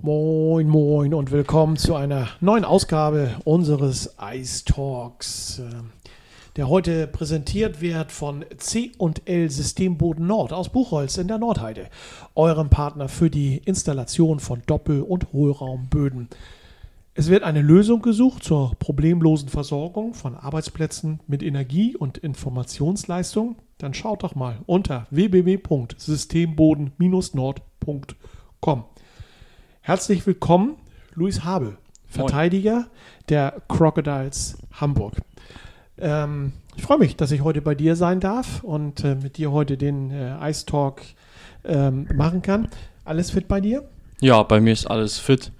Moin, moin und willkommen zu einer neuen Ausgabe unseres Ice Talks, äh, der heute präsentiert wird von C&L Systemboden Nord aus Buchholz in der Nordheide, eurem Partner für die Installation von Doppel- und Hohlraumböden. Es wird eine Lösung gesucht zur problemlosen Versorgung von Arbeitsplätzen mit Energie- und Informationsleistung. Dann schaut doch mal unter www.systemboden-nord.com. Herzlich willkommen, Luis Habe, Verteidiger der Crocodiles Hamburg. Ähm, ich freue mich, dass ich heute bei dir sein darf und äh, mit dir heute den äh, Ice Talk ähm, machen kann. Alles fit bei dir? Ja, bei mir ist alles fit.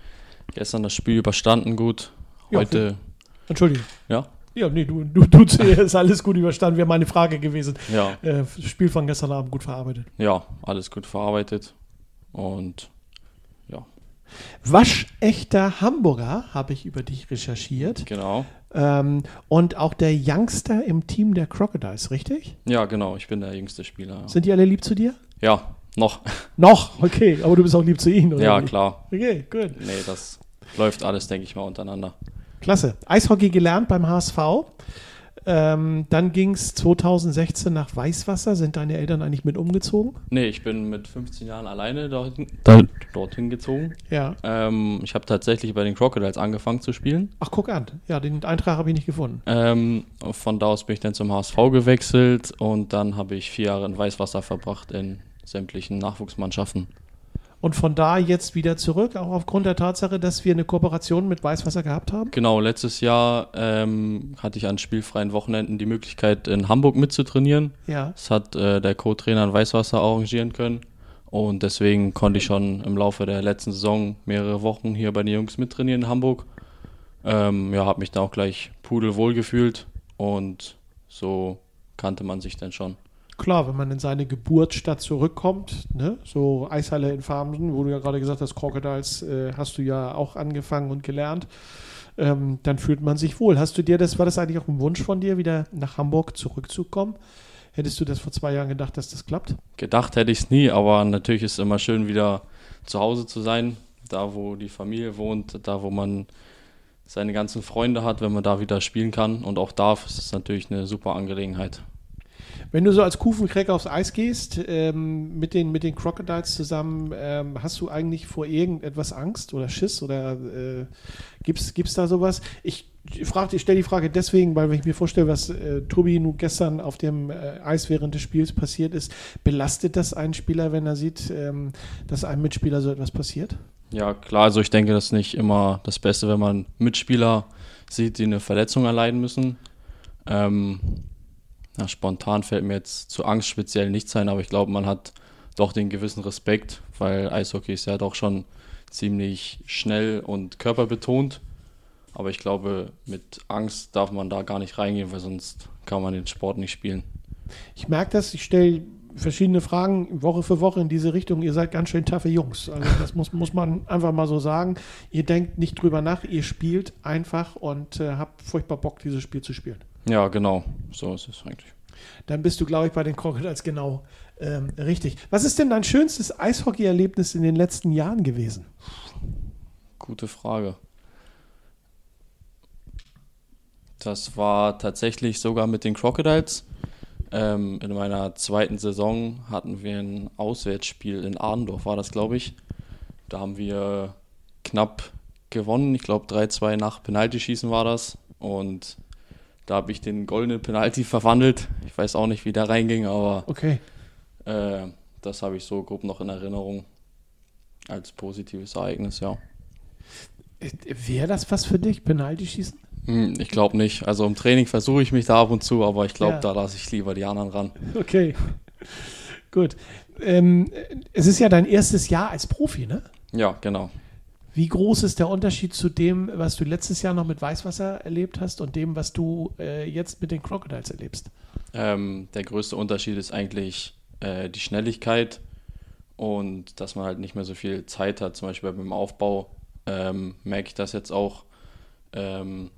Gestern das Spiel überstanden gut. Ja, Heute, Entschuldigung. ja, Ja, nee, du, du, du ist alles gut überstanden. Wäre meine Frage gewesen. ja, Äh, Spiel von gestern Abend gut verarbeitet. ja, alles gut verarbeitet. Und ja, Waschechter Hamburger habe ich über dich recherchiert. genau. Ähm, und auch der Youngster im Team der Crocodiles, richtig? Ja, genau, ich bin der jüngste Spieler. Sind die alle lieb zu dir? Ja, noch. Noch, okay, aber du bist auch lieb zu ihnen, oder? Ja, klar. Okay, gut. Nee, das läuft alles, denke ich mal, untereinander. Klasse. Eishockey gelernt beim HSV. Ähm, dann ging es 2016 nach Weißwasser. Sind deine Eltern eigentlich mit umgezogen? Nee, ich bin mit 15 Jahren alleine dorthin, da, dorthin gezogen. Ja. Ähm, ich habe tatsächlich bei den Crocodiles angefangen zu spielen. Ach, guck an. Ja, den Eintrag habe ich nicht gefunden. Ähm, von da aus bin ich dann zum HSV gewechselt und dann habe ich vier Jahre in Weißwasser verbracht in sämtlichen Nachwuchsmannschaften. Und von da jetzt wieder zurück, auch aufgrund der Tatsache, dass wir eine Kooperation mit Weißwasser gehabt haben? Genau, letztes Jahr ähm, hatte ich an spielfreien Wochenenden die Möglichkeit, in Hamburg mitzutrainieren. Ja. Das hat äh, der Co-Trainer in Weißwasser arrangieren können. Und deswegen konnte ich schon im Laufe der letzten Saison mehrere Wochen hier bei den Jungs mittrainieren in Hamburg. Ähm, ja, habe mich da auch gleich pudelwohl gefühlt und so kannte man sich dann schon. Klar, wenn man in seine Geburtsstadt zurückkommt, ne? so Eishalle in Farmsen, wo du ja gerade gesagt hast, Crocodiles äh, hast du ja auch angefangen und gelernt, ähm, dann fühlt man sich wohl. Hast du dir das, war das eigentlich auch ein Wunsch von dir, wieder nach Hamburg zurückzukommen? Hättest du das vor zwei Jahren gedacht, dass das klappt? Gedacht hätte ich es nie, aber natürlich ist es immer schön, wieder zu Hause zu sein, da wo die Familie wohnt, da wo man seine ganzen Freunde hat, wenn man da wieder spielen kann und auch darf, ist es natürlich eine super Angelegenheit. Wenn du so als Kufenkräcker aufs Eis gehst, ähm, mit, den, mit den Crocodiles zusammen, ähm, hast du eigentlich vor irgendetwas Angst oder Schiss oder äh, gibt's gibt's da sowas? Ich frage, ich stelle die Frage deswegen, weil wenn ich mir vorstelle, was äh, Tobi nun gestern auf dem äh, Eis während des Spiels passiert ist, belastet das einen Spieler, wenn er sieht, ähm, dass einem Mitspieler so etwas passiert? Ja, klar, also ich denke, das ist nicht immer das Beste, wenn man Mitspieler sieht, die eine Verletzung erleiden müssen. Ähm, ja, spontan fällt mir jetzt zu Angst speziell nichts ein, aber ich glaube, man hat doch den gewissen Respekt, weil Eishockey ist ja doch schon ziemlich schnell und körperbetont. Aber ich glaube, mit Angst darf man da gar nicht reingehen, weil sonst kann man den Sport nicht spielen. Ich merke das, ich stelle verschiedene Fragen Woche für Woche in diese Richtung. Ihr seid ganz schön taffe Jungs. Also das muss, muss man einfach mal so sagen. Ihr denkt nicht drüber nach, ihr spielt einfach und äh, habt furchtbar Bock, dieses Spiel zu spielen. Ja, genau, so ist es eigentlich. Dann bist du, glaube ich, bei den Crocodiles genau ähm, richtig. Was ist denn dein schönstes Eishockey-Erlebnis in den letzten Jahren gewesen? Gute Frage. Das war tatsächlich sogar mit den Crocodiles. Ähm, in meiner zweiten Saison hatten wir ein Auswärtsspiel in Adendorf, war das, glaube ich. Da haben wir knapp gewonnen. Ich glaube, 3-2 nach Penaltyschießen war das. Und da habe ich den goldenen Penalty verwandelt. Ich weiß auch nicht, wie der reinging, aber Okay. äh, das habe ich so grob noch in Erinnerung als positives Ereignis, ja. Wäre das was für dich, Penalty-Schießen? Hm, Ich glaube nicht. Also im Training versuche ich mich da ab und zu, aber ich glaube, Ja. da lasse ich lieber die anderen ran. Okay. Gut. Ähm, es ist ja dein erstes Jahr als Profi, ne? Ja, genau. Wie groß ist der Unterschied zu dem, was du letztes Jahr noch mit Weißwasser erlebt hast und dem, was du äh, jetzt mit den Crocodiles erlebst? Ähm, der größte Unterschied ist eigentlich äh, die Schnelligkeit und dass man halt nicht mehr so viel Zeit hat. Zum Beispiel beim Aufbau ähm, merke ich das jetzt auch, ähm,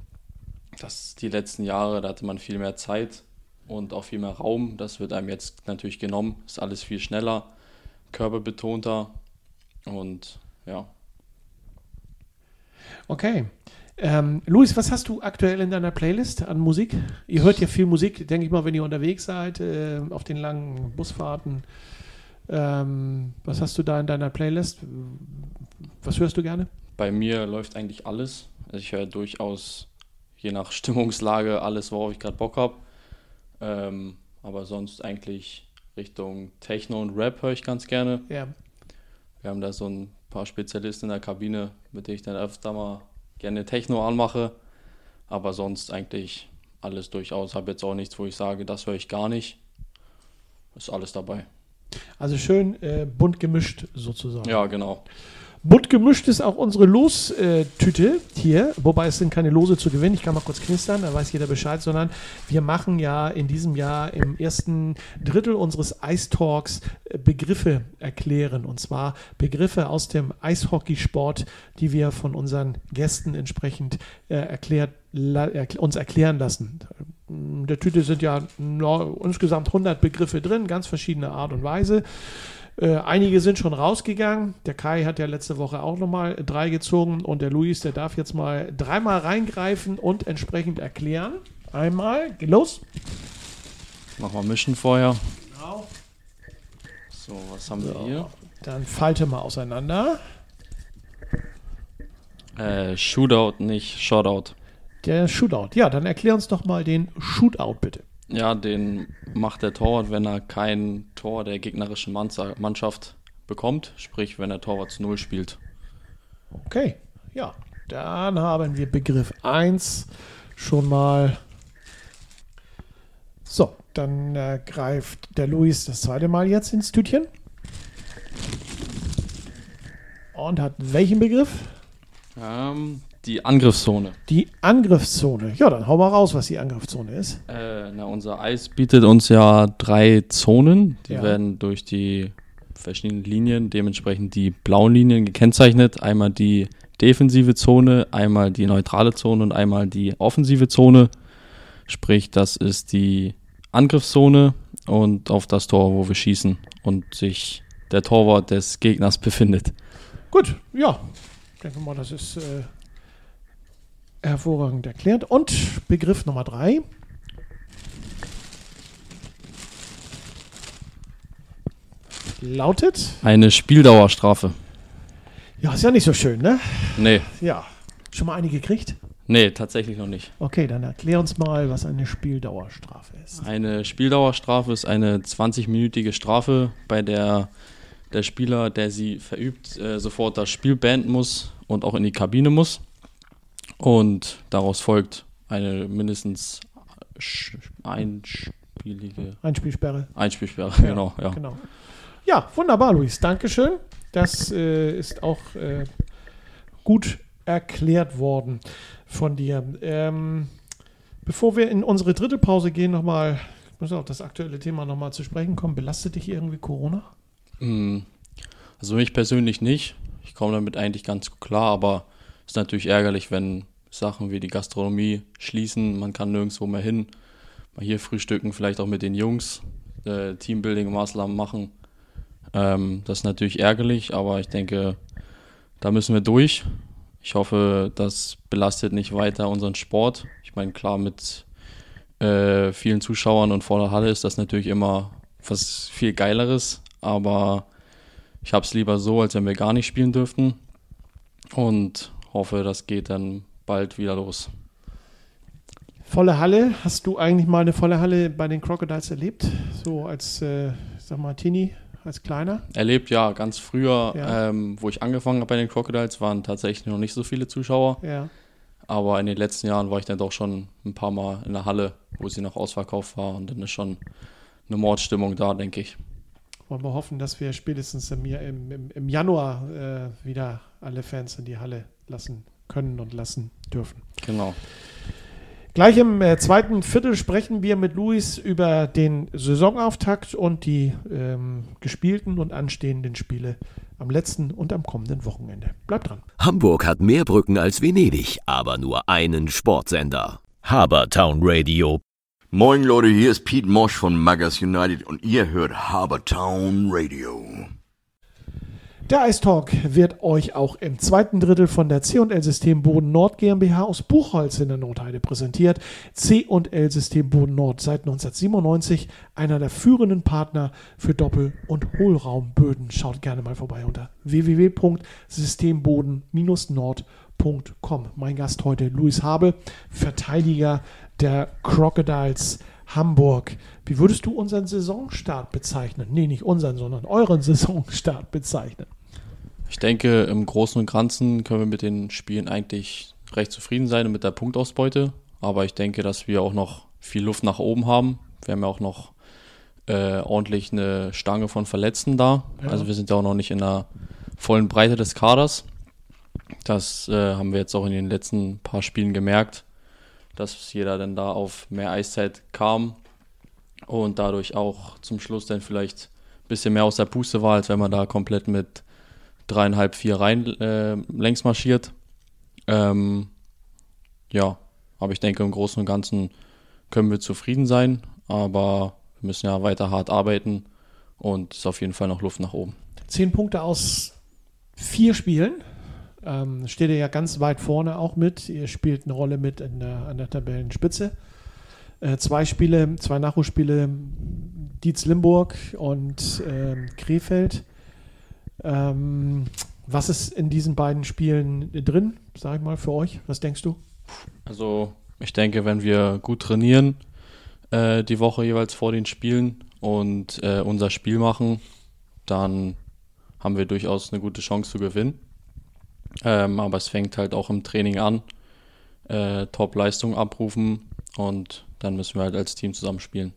dass die letzten Jahre, da hatte man viel mehr Zeit und auch viel mehr Raum. Das wird einem jetzt natürlich genommen. Ist alles viel schneller, körperbetonter und ja. Okay. Ähm, Luis, was hast du aktuell in deiner Playlist an Musik? Ihr hört ja viel Musik, denke ich mal, wenn ihr unterwegs seid, äh, auf den langen Busfahrten. Ähm, was hast du da in deiner Playlist? Was hörst du gerne? Bei mir läuft eigentlich alles. Also ich höre durchaus, je nach Stimmungslage, alles, worauf ich gerade Bock habe. Ähm, aber sonst eigentlich Richtung Techno und Rap höre ich ganz gerne. Ja. Wir haben da so ein paar Spezialisten in der Kabine, mit denen ich dann öfter mal gerne Techno anmache. Aber sonst eigentlich alles durchaus. Habe jetzt auch nichts, wo ich sage, das höre ich gar nicht. Ist alles dabei. Also schön äh, bunt gemischt sozusagen. Ja, genau. Bunt gemischt ist auch unsere Lostüte hier, wobei es sind keine Lose zu gewinnen. Ich kann mal kurz knistern, da weiß jeder Bescheid, sondern wir machen ja in diesem Jahr im ersten Drittel unseres Ice Talks äh, Begriffe erklären. Und zwar Begriffe aus dem Eishockeysport, die wir von unseren Gästen entsprechend äh, erklärt, uns erklären lassen. In der Tüte sind ja insgesamt 100 Begriffe drin, ganz verschiedene Art und Weise. Äh, einige sind schon rausgegangen. Der Kai hat ja letzte Woche auch nochmal drei gezogen und der Luis, der darf jetzt mal dreimal reingreifen und entsprechend erklären. Einmal, geht los. Machen wir mischen vorher. Genau. So, was haben wir hier? Dann falte mal auseinander. Äh, Shootout, nicht Shoutout. Der Shootout. Ja, dann erklär uns doch mal den Shootout bitte. Ja, den macht der Torwart, wenn er kein Tor der gegnerischen Mannschaft bekommt, sprich, wenn der Torwart zu Null spielt. Okay, ja, dann haben wir Begriff 1 schon mal. So, dann äh, greift der Luis das zweite Mal jetzt ins Tütchen. Und hat welchen Begriff? Ähm, die Angriffszone. Die Angriffszone. Ja, dann hau mal raus, was die Angriffszone ist. Äh, na, unser Eis bietet uns ja drei Zonen. Die Ja. werden durch die verschiedenen Linien, dementsprechend die blauen Linien gekennzeichnet. Einmal die defensive Zone, einmal die neutrale Zone und einmal die offensive Zone. Sprich, das ist die Angriffszone und auf das Tor, wo wir schießen und sich der Torwart des Gegners befindet. Gut, ja. Ich denke mal, das ist äh, hervorragend erklärt. Und Begriff Nummer 3. Lautet. Eine Spieldauerstrafe. Ja, ist ja nicht so schön, ne? Nee, Ja. Schon mal eine gekriegt? nee, tatsächlich noch nicht. Okay, dann erklär uns mal, was eine Spieldauerstrafe ist. Eine Spieldauerstrafe ist eine 20-minütige Strafe, bei der der Spieler, der sie verübt, äh, sofort das Spiel beenden muss und auch in die Kabine muss. Und daraus folgt eine mindestens einspielige Einspielsperre. Einspielsperre. Ja, genau, ja. Genau. Ja, wunderbar, Luis. Dankeschön. Das äh, ist auch äh, gut erklärt worden von dir. Ähm, bevor wir in unsere dritte Pause gehen, nochmal, ich muss auf das aktuelle Thema nochmal zu sprechen kommen. Belastet dich irgendwie Corona? Mm, Also mich persönlich nicht. Ich komme damit eigentlich ganz klar, aber ist natürlich ärgerlich, wenn Sachen wie die Gastronomie schließen, man kann nirgendwo mehr hin. Mal hier frühstücken, vielleicht auch mit den Jungs, äh, Teambuilding-Maßnahmen machen. Ähm, das ist natürlich ärgerlich, aber ich denke, da müssen wir durch. Ich hoffe, das belastet nicht weiter unseren Sport. Ich meine, klar, mit äh, vielen Zuschauern und voller Halle ist das natürlich immer was viel Geileres, aber ich habe es lieber so, als wenn wir gar nicht spielen dürften und hoffe, das geht dann bald wieder los. Volle Halle. Hast du eigentlich mal eine volle Halle bei den Crocodiles erlebt? So als, äh, sag mal, Teenie, als Kleiner? Erlebt ja ganz früher, Ja. Ähm, wo ich angefangen habe bei den Crocodiles, waren tatsächlich noch nicht so viele Zuschauer, Ja. aber in den letzten Jahren war ich dann doch schon ein paar Mal in der Halle, wo sie noch ausverkauft war und dann ist schon eine Mordstimmung da, denke ich. Wollen wir hoffen, dass wir spätestens im, im, im Januar äh, wieder alle Fans in die Halle lassen können und lassen dürfen. Genau. Gleich im äh, zweiten Viertel sprechen wir mit Luis über den Saisonauftakt und die ähm, gespielten und anstehenden Spiele am letzten und am kommenden Wochenende. Bleibt dran. Hamburg hat mehr Brücken als Venedig, aber nur einen Sportsender. Habertown Radio. Moin Leute, hier ist Pete Mosch von Magas United und ihr hört Habertown Radio. Der Ice Talk wird euch auch im zweiten Drittel von der C&L System Boden Nord GmbH aus Buchholz in der Nordheide präsentiert. C&L System Boden Nord seit 1997 einer der führenden Partner für Doppel- und Hohlraumböden. Schaut gerne mal vorbei unter www.systemboden-nord.com. Mein Gast heute Luis Habe, Verteidiger der Crocodiles Hamburg. Wie würdest du unseren Saisonstart bezeichnen? Nee, nicht unseren, sondern euren Saisonstart bezeichnen. Ich denke, im Großen und Ganzen können wir mit den Spielen eigentlich recht zufrieden sein und mit der Punktausbeute. Aber ich denke, dass wir auch noch viel Luft nach oben haben. Wir haben ja auch noch äh, ordentlich eine Stange von Verletzten da. Ja. Also wir sind ja auch noch nicht in der vollen Breite des Kaders. Das äh, haben wir jetzt auch in den letzten paar Spielen gemerkt, dass jeder dann da auf mehr Eiszeit kam und dadurch auch zum Schluss dann vielleicht ein bisschen mehr aus der Puste war, als wenn man da komplett mit dreieinhalb, vier Reihen äh, längs marschiert. Ähm, ja, aber ich denke, im Großen und Ganzen können wir zufrieden sein, aber wir müssen ja weiter hart arbeiten und es ist auf jeden Fall noch Luft nach oben. Zehn Punkte aus vier Spielen. Ähm, steht ihr ja ganz weit vorne auch mit. Ihr spielt eine Rolle mit in der, an der Tabellenspitze. Äh, zwei Spiele, zwei Nachholspiele, Dietz Limburg und ähm, Krefeld. Ähm, was ist in diesen beiden Spielen drin, sag ich mal, für euch? Was denkst du? Also ich denke, wenn wir gut trainieren, äh, die Woche jeweils vor den Spielen und äh, unser Spiel machen, dann haben wir durchaus eine gute Chance zu gewinnen. Ähm, aber es fängt halt auch im Training an, äh, Top-Leistung abrufen und dann müssen wir halt als Team zusammen spielen.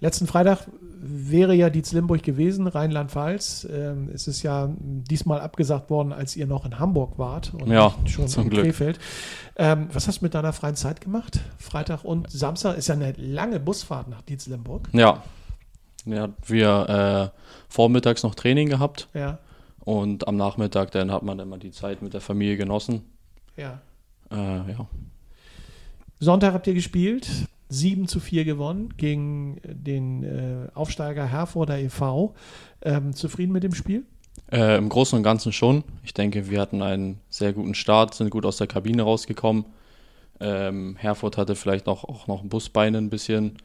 Letzten Freitag wäre ja Dietz Limburg gewesen, Rheinland-Pfalz. Ähm, es ist ja diesmal abgesagt worden, als ihr noch in Hamburg wart und Ja, schon zum in Glück. Krefeld. Ähm, was hast du mit deiner freien Zeit gemacht? Freitag und Samstag ist ja eine lange Busfahrt nach Dietz Limburg. Ja, ja wir äh, vormittags noch Training gehabt Ja, und am Nachmittag dann hat man dann mal die Zeit mit der Familie genossen. ja. Äh, ja. Sonntag habt ihr gespielt, 7 zu 4 gewonnen gegen den äh, Aufsteiger Herforder e.V. Ähm, zufrieden mit dem Spiel? Äh, Im Großen und Ganzen schon. Ich denke, wir hatten einen sehr guten Start, sind gut aus der Kabine rausgekommen. Ähm, Herford hatte vielleicht auch, auch noch Busbeine ein bisschen.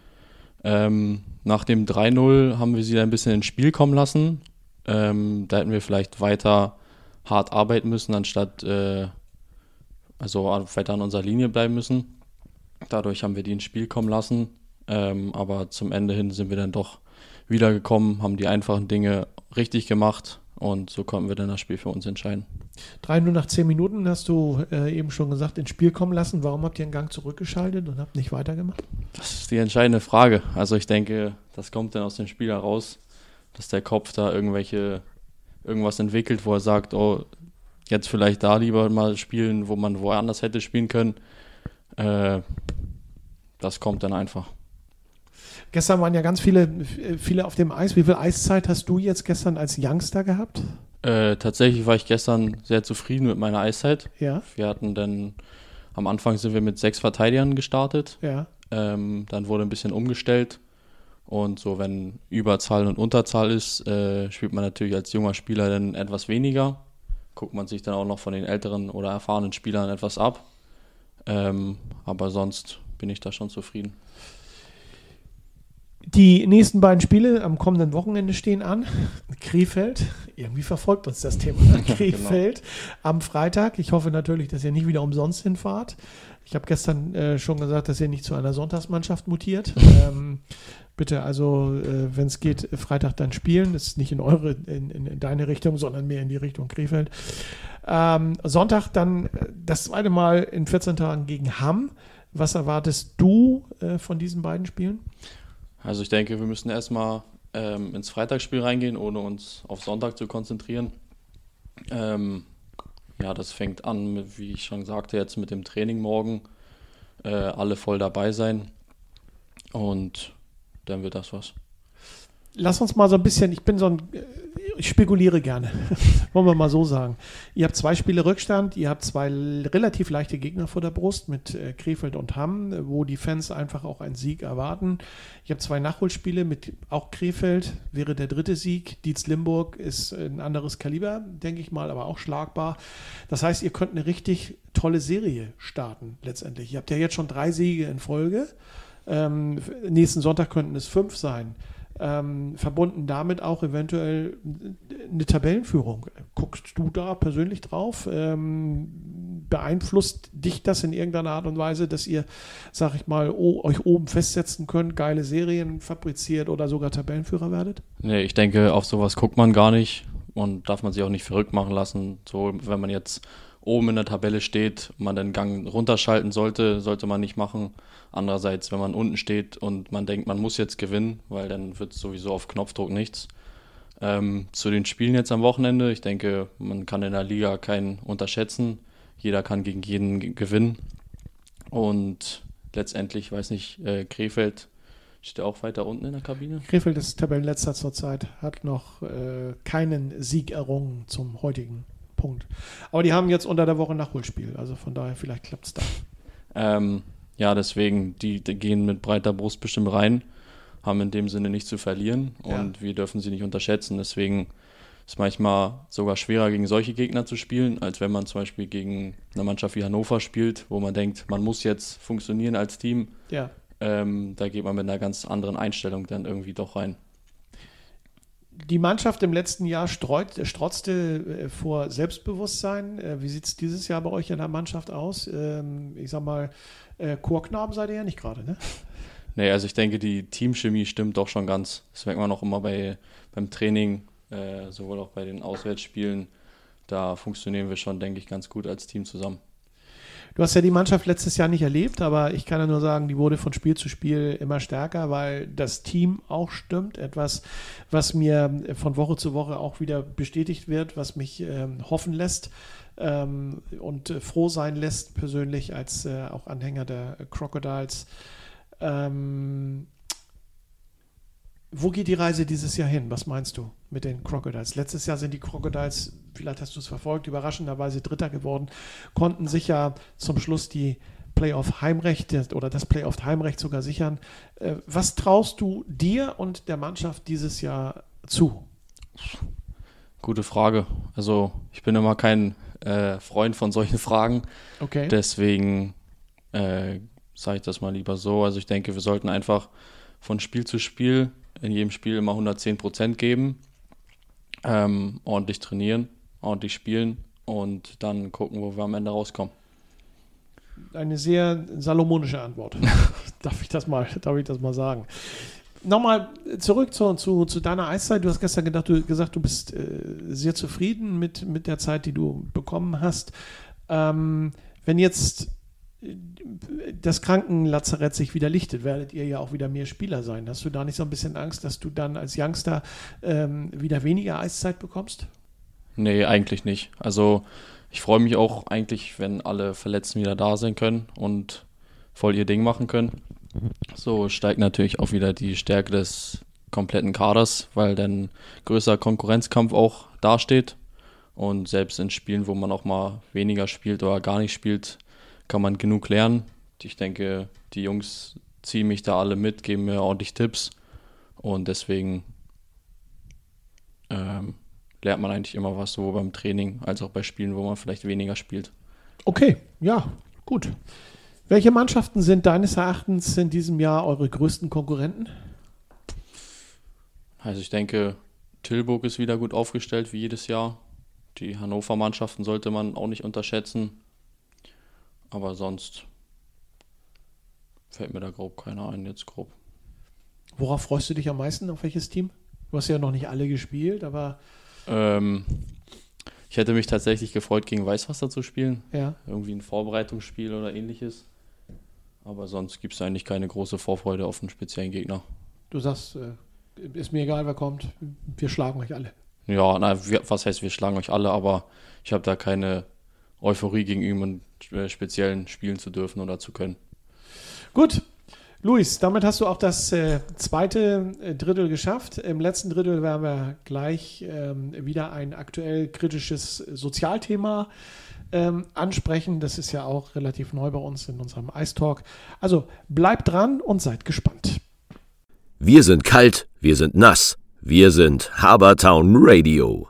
Ähm, nach dem 3-0 haben wir sie ein bisschen ins Spiel kommen lassen. Ähm, da hätten wir vielleicht weiter hart arbeiten müssen, anstatt äh, also weiter an unserer Linie bleiben müssen. Dadurch haben wir die ins Spiel kommen lassen. Ähm, aber zum Ende hin sind wir dann doch wiedergekommen, haben die einfachen Dinge richtig gemacht und so konnten wir dann das Spiel für uns entscheiden. 3 nur nach 10 Minuten hast du äh, eben schon gesagt, ins Spiel kommen lassen. Warum habt ihr einen Gang zurückgeschaltet und habt nicht weitergemacht? Das ist die entscheidende Frage. Also ich denke, das kommt dann aus dem Spiel heraus, dass der Kopf da irgendwelche irgendwas entwickelt, wo er sagt, oh, jetzt vielleicht da lieber mal spielen, wo man woanders hätte spielen können. Äh, das kommt dann einfach. Gestern waren ja ganz viele, viele auf dem Eis. Wie viel Eiszeit hast du jetzt gestern als Youngster gehabt? Äh, tatsächlich war ich gestern sehr zufrieden mit meiner Eiszeit. Ja, Wir hatten dann, am Anfang sind wir mit sechs Verteidigern gestartet. ja. Ähm, dann wurde ein bisschen umgestellt. Und so, wenn Überzahl und Unterzahl ist, äh, spielt man natürlich als junger Spieler dann etwas weniger. Guckt man sich dann auch noch von den älteren oder erfahrenen Spielern etwas ab. Ähm, aber sonst bin ich da schon zufrieden. Die nächsten beiden Spiele am kommenden Wochenende stehen an. Krefeld, irgendwie verfolgt uns das Thema. Ne? Krefeld am Freitag. Ich hoffe natürlich, dass ihr nicht wieder umsonst hinfahrt. Ich habe gestern äh, schon gesagt, dass ihr nicht zu einer Sonntagsmannschaft mutiert. ähm, bitte also, äh, wenn es geht, Freitag dann spielen. Das ist nicht in eure, in, in, in deine Richtung, sondern mehr in die Richtung Krefeld. Ähm, Sonntag dann äh, das zweite Mal in 14 Tagen gegen Hamm. Was erwartest du äh, von diesen beiden Spielen? Also ich denke, wir müssen erstmal ähm, ins Freitagsspiel reingehen, ohne uns auf Sonntag zu konzentrieren. Ähm, ja, das fängt an, wie ich schon sagte, jetzt mit dem Training morgen. Äh, alle voll dabei sein. Und dann wird das was. Lass uns mal so ein bisschen, ich bin so ein äh, ich spekuliere gerne. Wollen wir mal so sagen. Ihr habt zwei Spiele Rückstand, ihr habt zwei relativ leichte Gegner vor der Brust mit äh, Krefeld und Hamm, wo die Fans einfach auch einen Sieg erwarten. Ich habe zwei Nachholspiele mit auch Krefeld, wäre der dritte Sieg. Dietz Limburg ist ein anderes Kaliber, denke ich mal, aber auch schlagbar. Das heißt, ihr könnt eine richtig tolle Serie starten letztendlich. Ihr habt ja jetzt schon drei Siege in Folge. Ähm, nächsten Sonntag könnten es fünf sein ähm, verbunden damit auch eventuell eine Tabellenführung. Guckst du da persönlich drauf? Ähm, beeinflusst dich das in irgendeiner Art und Weise, dass ihr, sag ich mal, euch oben festsetzen könnt, geile Serien fabriziert oder sogar Tabellenführer werdet? Nee, ich denke, auf sowas guckt man gar nicht und darf man sich auch nicht verrückt machen lassen. So, wenn man jetzt oben in der Tabelle steht, man den Gang runterschalten sollte, sollte man nicht machen. Andererseits, wenn man unten steht und man denkt, man muss jetzt gewinnen, weil dann wird es sowieso auf Knopfdruck nichts. Ähm, zu den Spielen jetzt am Wochenende, ich denke, man kann in der Liga keinen unterschätzen. Jeder kann gegen jeden gewinnen. Und letztendlich, weiß nicht, äh, Krefeld steht auch weiter unten in der Kabine. Krefeld ist Tabellenletzter zurzeit, hat noch äh, keinen Sieg errungen zum heutigen Punkt. Aber die haben jetzt unter der Woche Nachholspiel, also von daher vielleicht klappt es da. Ähm, ja, deswegen, die, die, gehen mit breiter Brust bestimmt rein, haben in dem Sinne nichts zu verlieren und ja. wir dürfen sie nicht unterschätzen. Deswegen ist es manchmal sogar schwerer, gegen solche Gegner zu spielen, als wenn man zum Beispiel gegen eine Mannschaft wie Hannover spielt, wo man denkt, man muss jetzt funktionieren als Team. Ja. Ähm, da geht man mit einer ganz anderen Einstellung dann irgendwie doch rein die Mannschaft im letzten Jahr streut, strotzte äh, vor Selbstbewusstsein. Äh, wie sieht es dieses Jahr bei euch in der Mannschaft aus? Ähm, ich sag mal, äh, Chorknaben seid ihr ja nicht gerade, ne? Nee, also ich denke, die Teamchemie stimmt doch schon ganz. Das merkt man auch immer bei, beim Training, sowohl auch bei den Auswärtsspielen. Da funktionieren wir schon, denke ich, ganz gut als Team zusammen. Du hast ja die Mannschaft letztes Jahr nicht erlebt, aber ich kann ja nur sagen, die wurde von Spiel zu Spiel immer stärker, weil das Team auch stimmt. Etwas, was mir von Woche zu Woche auch wieder bestätigt wird, was mich ähm, hoffen lässt ähm, und äh, froh sein lässt, persönlich als äh, auch Anhänger der Crocodiles. Ähm, wo geht die Reise dieses Jahr hin? Was meinst du mit den Crocodiles? Letztes Jahr sind die Crocodiles vielleicht hast du es verfolgt, überraschenderweise Dritter geworden, konnten sich ja zum Schluss die Playoff-Heimrecht oder das Playoff-Heimrecht sogar sichern. Äh, was traust du dir und der Mannschaft dieses Jahr zu? Gute Frage. Also ich bin immer kein äh, Freund von solchen Fragen. Okay. Deswegen äh, sage ich das mal lieber so. Also ich denke, wir sollten einfach von Spiel zu Spiel in jedem Spiel immer 110 Prozent geben, ähm, ordentlich trainieren ordentlich spielen und dann gucken, wo wir am Ende rauskommen. Eine sehr salomonische Antwort. darf, ich das mal, darf ich das mal sagen? Nochmal zurück zu, zu, zu deiner Eiszeit. Du hast gestern gedacht, du, gesagt, du bist äh, sehr zufrieden mit, mit der Zeit, die du bekommen hast. Ähm, wenn jetzt das Krankenlazarett sich wieder lichtet, werdet ihr ja auch wieder mehr Spieler sein. Hast du da nicht so ein bisschen Angst, dass du dann als Youngster ähm, wieder weniger Eiszeit bekommst? Nee, eigentlich nicht. Also ich freue mich auch eigentlich, wenn alle Verletzten wieder da sein können und voll ihr Ding machen können. So steigt natürlich auch wieder die Stärke des kompletten Kaders, weil dann größer Konkurrenzkampf auch dasteht. Und selbst in Spielen, wo man auch mal weniger spielt oder gar nicht spielt, kann man genug lernen. Ich denke, die Jungs ziehen mich da alle mit, geben mir ordentlich Tipps. Und deswegen ähm, lernt man eigentlich immer was, sowohl beim Training als auch bei Spielen, wo man vielleicht weniger spielt. Okay, ja, gut. Welche Mannschaften sind deines Erachtens in diesem Jahr eure größten Konkurrenten? Also ich denke, Tilburg ist wieder gut aufgestellt wie jedes Jahr. Die Hannover-Mannschaften sollte man auch nicht unterschätzen. Aber sonst fällt mir da grob keiner ein, jetzt grob. Worauf freust du dich am meisten? Auf welches Team? Du hast ja noch nicht alle gespielt, aber ähm, ich hätte mich tatsächlich gefreut, gegen Weißwasser zu spielen. Ja. Irgendwie ein Vorbereitungsspiel oder ähnliches. Aber sonst gibt es eigentlich keine große Vorfreude auf einen speziellen Gegner. Du sagst, äh, ist mir egal, wer kommt, wir schlagen euch alle. Ja, na, wir, was heißt, wir schlagen euch alle, aber ich habe da keine Euphorie gegenüber, äh, speziellen spielen zu dürfen oder zu können. Gut, Luis, damit hast du auch das äh, zweite äh, Drittel geschafft. Im letzten Drittel werden wir gleich ähm, wieder ein aktuell kritisches Sozialthema ähm, ansprechen. Das ist ja auch relativ neu bei uns in unserem Ice Talk. Also bleibt dran und seid gespannt. Wir sind kalt, wir sind nass, wir sind Habertown Radio.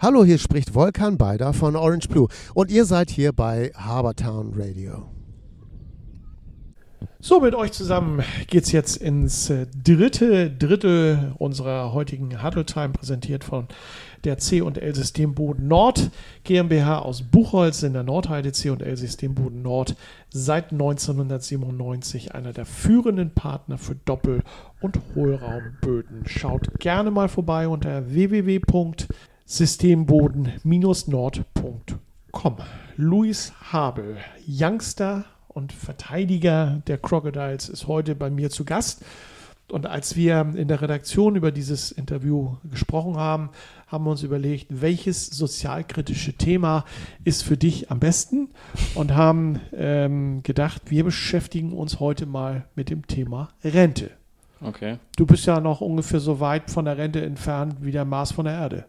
Hallo, hier spricht Volkan Beider von Orange Blue und ihr seid hier bei Habertown Radio. So, mit euch zusammen geht es jetzt ins äh, dritte Drittel unserer heutigen Huddle Time, präsentiert von der C&L Systemboden Nord GmbH aus Buchholz in der Nordheide C&L Systemboden Nord seit 1997 einer der führenden Partner für Doppel- und Hohlraumböden. Schaut gerne mal vorbei unter www.systemboden-nord.com. Luis Habel, Youngster und Verteidiger der Crocodiles, ist heute bei mir zu Gast. Und als wir in der Redaktion über dieses Interview gesprochen haben, haben wir uns überlegt, welches sozialkritische Thema ist für dich am besten und haben ähm, gedacht, wir beschäftigen uns heute mal mit dem Thema Rente. Okay. Du bist ja noch ungefähr so weit von der Rente entfernt wie der Mars von der Erde.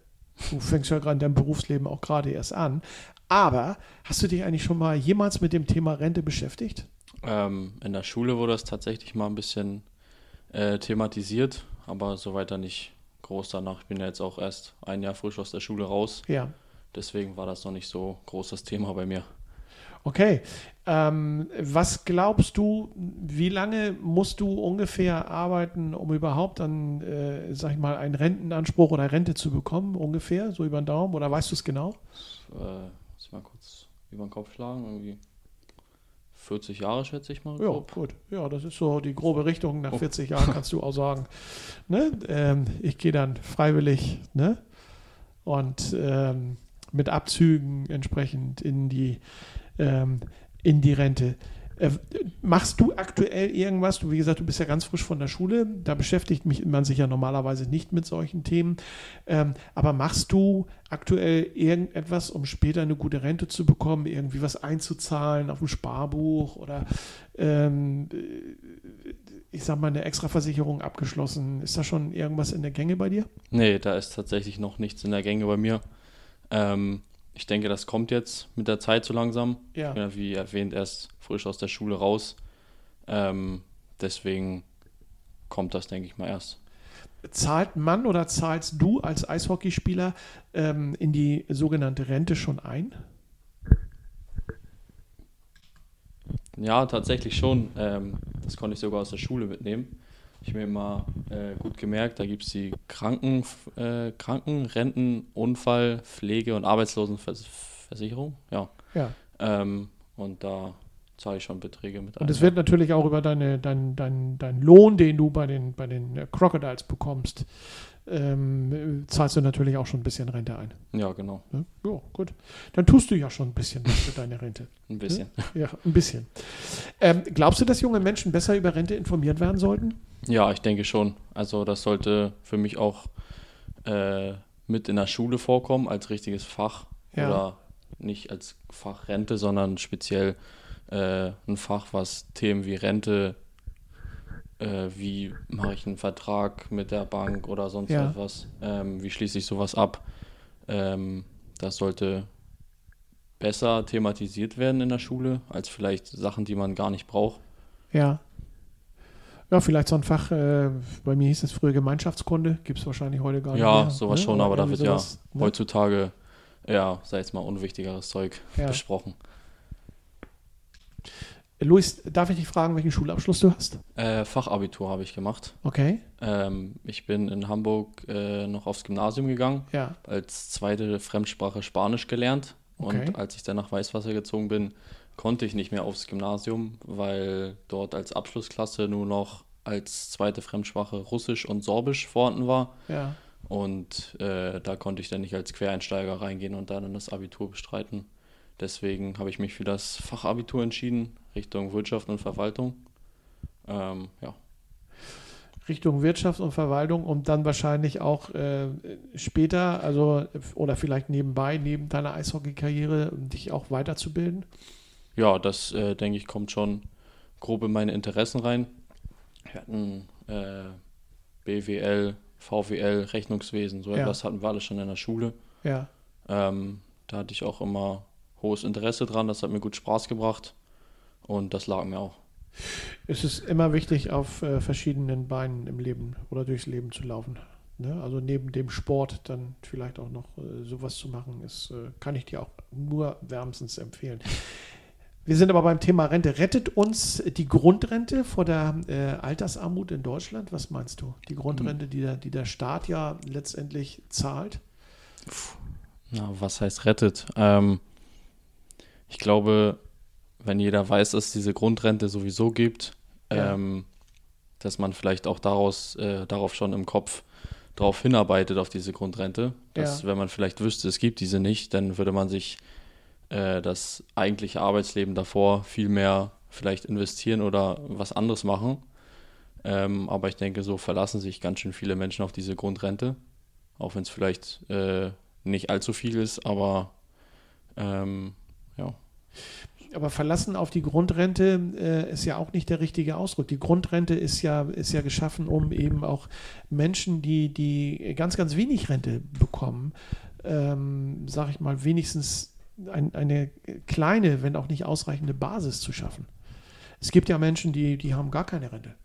Du fängst ja gerade in deinem Berufsleben auch gerade erst an. Aber hast du dich eigentlich schon mal jemals mit dem Thema Rente beschäftigt? Ähm, in der Schule wurde das tatsächlich mal ein bisschen äh, thematisiert, aber so weiter nicht groß danach. Ich bin ja jetzt auch erst ein Jahr frisch aus der Schule raus. Ja. Deswegen war das noch nicht so großes Thema bei mir. Okay. Ähm, was glaubst du, wie lange musst du ungefähr arbeiten, um überhaupt dann, äh, sag ich mal, einen Rentenanspruch oder Rente zu bekommen? Ungefähr, so über den Daumen? Oder weißt du es genau? Äh, muss ich mal kurz über den Kopf schlagen. Irgendwie 40 Jahre, schätze ich mal. Ja, grob. gut. Ja, das ist so die grobe Richtung. Nach Oh. 40 Jahren kannst du auch sagen, ne? ähm, ich gehe dann freiwillig ne? und ähm, mit Abzügen entsprechend in die, ähm, in die Rente. Äh, machst du aktuell irgendwas? Du, wie gesagt, du bist ja ganz frisch von der Schule. Da beschäftigt mich man sich ja normalerweise nicht mit solchen Themen. Ähm, aber machst du aktuell irgendetwas, um später eine gute Rente zu bekommen, irgendwie was einzuzahlen auf ein Sparbuch oder ähm, ich sag mal eine Extraversicherung abgeschlossen? Ist da schon irgendwas in der Gänge bei dir? Nee, da ist tatsächlich noch nichts in der Gänge bei mir. Ähm, ich denke, das kommt jetzt mit der Zeit so langsam. Ja. Ich bin ja, wie erwähnt, erst frisch aus der Schule raus. Ähm, deswegen kommt das, denke ich mal, erst. Zahlt man oder zahlst du als Eishockeyspieler ähm, in die sogenannte Rente schon ein? Ja, tatsächlich schon. Ähm, das konnte ich sogar aus der Schule mitnehmen. Ich habe mir immer äh, gut gemerkt, da gibt es die Kranken, äh, Kranken, Renten, Unfall, Pflege und Arbeitslosenversicherung. Ja. Ja. Ähm, und da zahle ich schon Beträge mit Und es wird natürlich auch über deine, dein, dein, dein Lohn, den du bei den, bei den äh, Crocodiles bekommst, ähm, zahlst du natürlich auch schon ein bisschen Rente ein. Ja, genau. Ne? Ja, gut. Dann tust du ja schon ein bisschen was für deine Rente. Ein bisschen. Ja, ein bisschen. Ähm, glaubst du, dass junge Menschen besser über Rente informiert werden sollten? Ja, ich denke schon. Also das sollte für mich auch äh, mit in der Schule vorkommen als richtiges Fach Ja. oder nicht als Fach Rente, sondern speziell äh, ein Fach, was Themen wie Rente, äh, wie mache ich einen Vertrag mit der Bank oder sonst Ja. etwas, ähm, wie schließe ich sowas ab. Ähm, das sollte besser thematisiert werden in der Schule, als vielleicht Sachen, die man gar nicht braucht. Ja. Ja, vielleicht so ein Fach, äh, bei mir hieß es früher Gemeinschaftskunde, gibt es wahrscheinlich heute gar nicht Ja, mehr. sowas ne? schon, aber da wird ja ne? heutzutage, ja, sei es mal unwichtigeres Zeug Ja. besprochen. Luis, darf ich dich fragen, welchen Schulabschluss du hast? Äh, Fachabitur habe ich gemacht. Okay, Ähm, ich bin in Hamburg äh, noch aufs Gymnasium gegangen, ja. als zweite Fremdsprache Spanisch gelernt. Okay. Und als ich dann nach Weißwasser gezogen bin, konnte ich nicht mehr aufs Gymnasium, weil dort als Abschlussklasse nur noch als zweite Fremdsprache Russisch und Sorbisch vorhanden war. Ja. Und äh, da konnte ich dann nicht als Quereinsteiger reingehen und dann das Abitur bestreiten. Deswegen habe ich mich für das Fachabitur entschieden, Richtung Wirtschaft und Verwaltung. Ähm, ja. Richtung Wirtschaft und Verwaltung und dann wahrscheinlich auch äh, später, also oder vielleicht nebenbei, neben deiner Eishockey-Karriere, um dich auch weiterzubilden. Ja, das äh, denke ich kommt schon grob in meine Interessen rein. Wir hatten äh, BWL, VWL, Rechnungswesen, so Ja. etwas hatten wir alle schon in der Schule. Ja. Ähm, da hatte ich auch immer hohes Interesse dran, das hat mir gut Spaß gebracht und das lag mir auch. Es ist immer wichtig, auf äh, verschiedenen Beinen im Leben oder durchs Leben zu laufen. Ne? Also neben dem Sport dann vielleicht auch noch äh, sowas zu machen, ist, äh, kann ich dir auch nur wärmstens empfehlen. Wir sind aber beim Thema Rente. Rettet uns die Grundrente vor der äh, Altersarmut in Deutschland? Was meinst du? Die Grundrente, die der, die der Staat ja letztendlich zahlt? Na, was heißt rettet? Ähm, ich glaube, wenn jeder weiß, dass es diese Grundrente sowieso gibt, Ja. ähm, dass man vielleicht auch daraus, äh, darauf schon im Kopf darauf hinarbeitet, auf diese Grundrente. Dass, Ja. wenn man vielleicht wüsste, es gibt diese nicht, dann würde man sich äh, das eigentliche Arbeitsleben davor viel mehr vielleicht investieren oder was anderes machen. Ähm, aber ich denke, so verlassen sich ganz schön viele Menschen auf diese Grundrente. Auch wenn es vielleicht äh, nicht allzu viel ist, aber ähm, ja. Aber verlassen auf die Grundrente äh, ist ja auch nicht der richtige Ausdruck. Die Grundrente ist ja, ist ja geschaffen, um eben auch Menschen, die, die ganz, ganz wenig Rente bekommen, ähm, sag ich mal, wenigstens ein, eine kleine, wenn auch nicht ausreichende Basis zu schaffen. Es gibt ja Menschen, die, die haben gar keine Rente,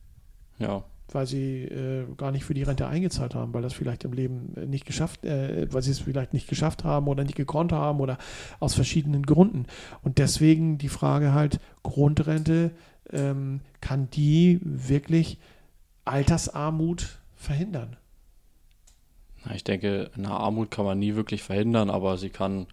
Ja, weil sie äh, gar nicht für die Rente eingezahlt haben, weil das vielleicht im Leben äh, nicht geschafft, äh, weil sie es vielleicht nicht geschafft haben oder nicht gekonnt haben oder aus verschiedenen Gründen. Und deswegen die Frage halt, Grundrente, ähm, kann die wirklich Altersarmut verhindern? Ich denke, eine Armut kann man nie wirklich verhindern, aber sie kann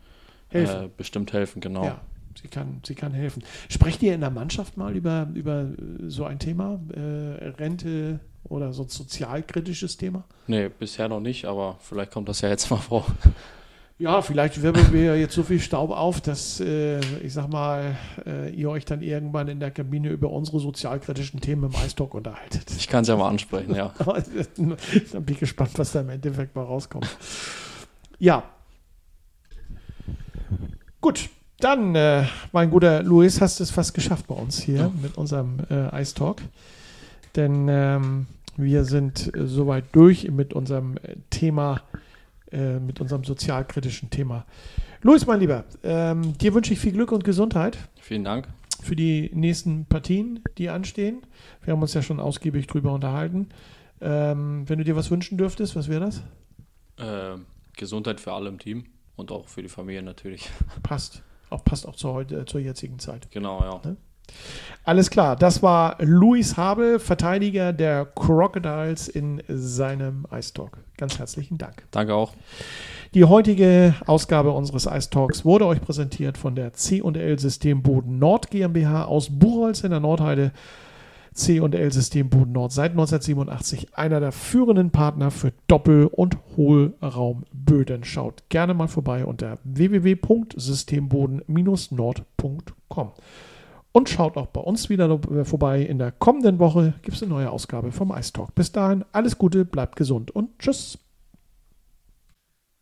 Helfen. Äh, bestimmt helfen, genau. Ja, sie kann, sie kann helfen. Sprecht ihr in der Mannschaft mal über, über äh, so ein Thema, äh, Rente oder so ein sozialkritisches Thema? Nee, bisher noch nicht, aber vielleicht kommt das ja jetzt mal vor. Ja, vielleicht wirbeln wir jetzt so viel Staub auf, dass, äh, ich sag mal, äh, ihr euch dann irgendwann in der Kabine über unsere sozialkritischen Themen im Eistalk unterhaltet. Ich kann es ja mal ansprechen, ja. dann bin ich gespannt, was da im Endeffekt mal rauskommt. Ja. Gut, dann, äh, mein guter Luis, hast du es fast geschafft bei uns hier Ja. mit unserem äh, Ice Talk. Denn ähm, wir sind äh, soweit durch mit unserem äh, Thema, äh, mit unserem sozialkritischen Thema. Luis, mein Lieber, ähm, dir wünsche ich viel Glück und Gesundheit Vielen Dank. für die nächsten Partien, die anstehen. Wir haben uns ja schon ausgiebig drüber unterhalten. Ähm, wenn du dir was wünschen dürftest, was wäre das? Äh, Gesundheit für alle im Team und auch für die Familie natürlich. Passt. Auch passt auch zur, heute, zur jetzigen Zeit. Genau, ja. Alles klar, das war Luis Habel, Verteidiger der Crocodiles in seinem Ice Talk. Ganz herzlichen Dank. Danke auch. Die heutige Ausgabe unseres Ice Talks wurde euch präsentiert von der C&L Systemboden Nord GmbH aus Buchholz in der Nordheide. C&L Systemboden Nord seit 1987 einer der führenden Partner für Doppel- und Hohlraumböden. Schaut gerne mal vorbei unter www.systemboden-nord.com. Und schaut auch bei uns wieder vorbei. In der kommenden Woche gibt es eine neue Ausgabe vom Ice Talk. Bis dahin alles Gute, bleibt gesund und tschüss.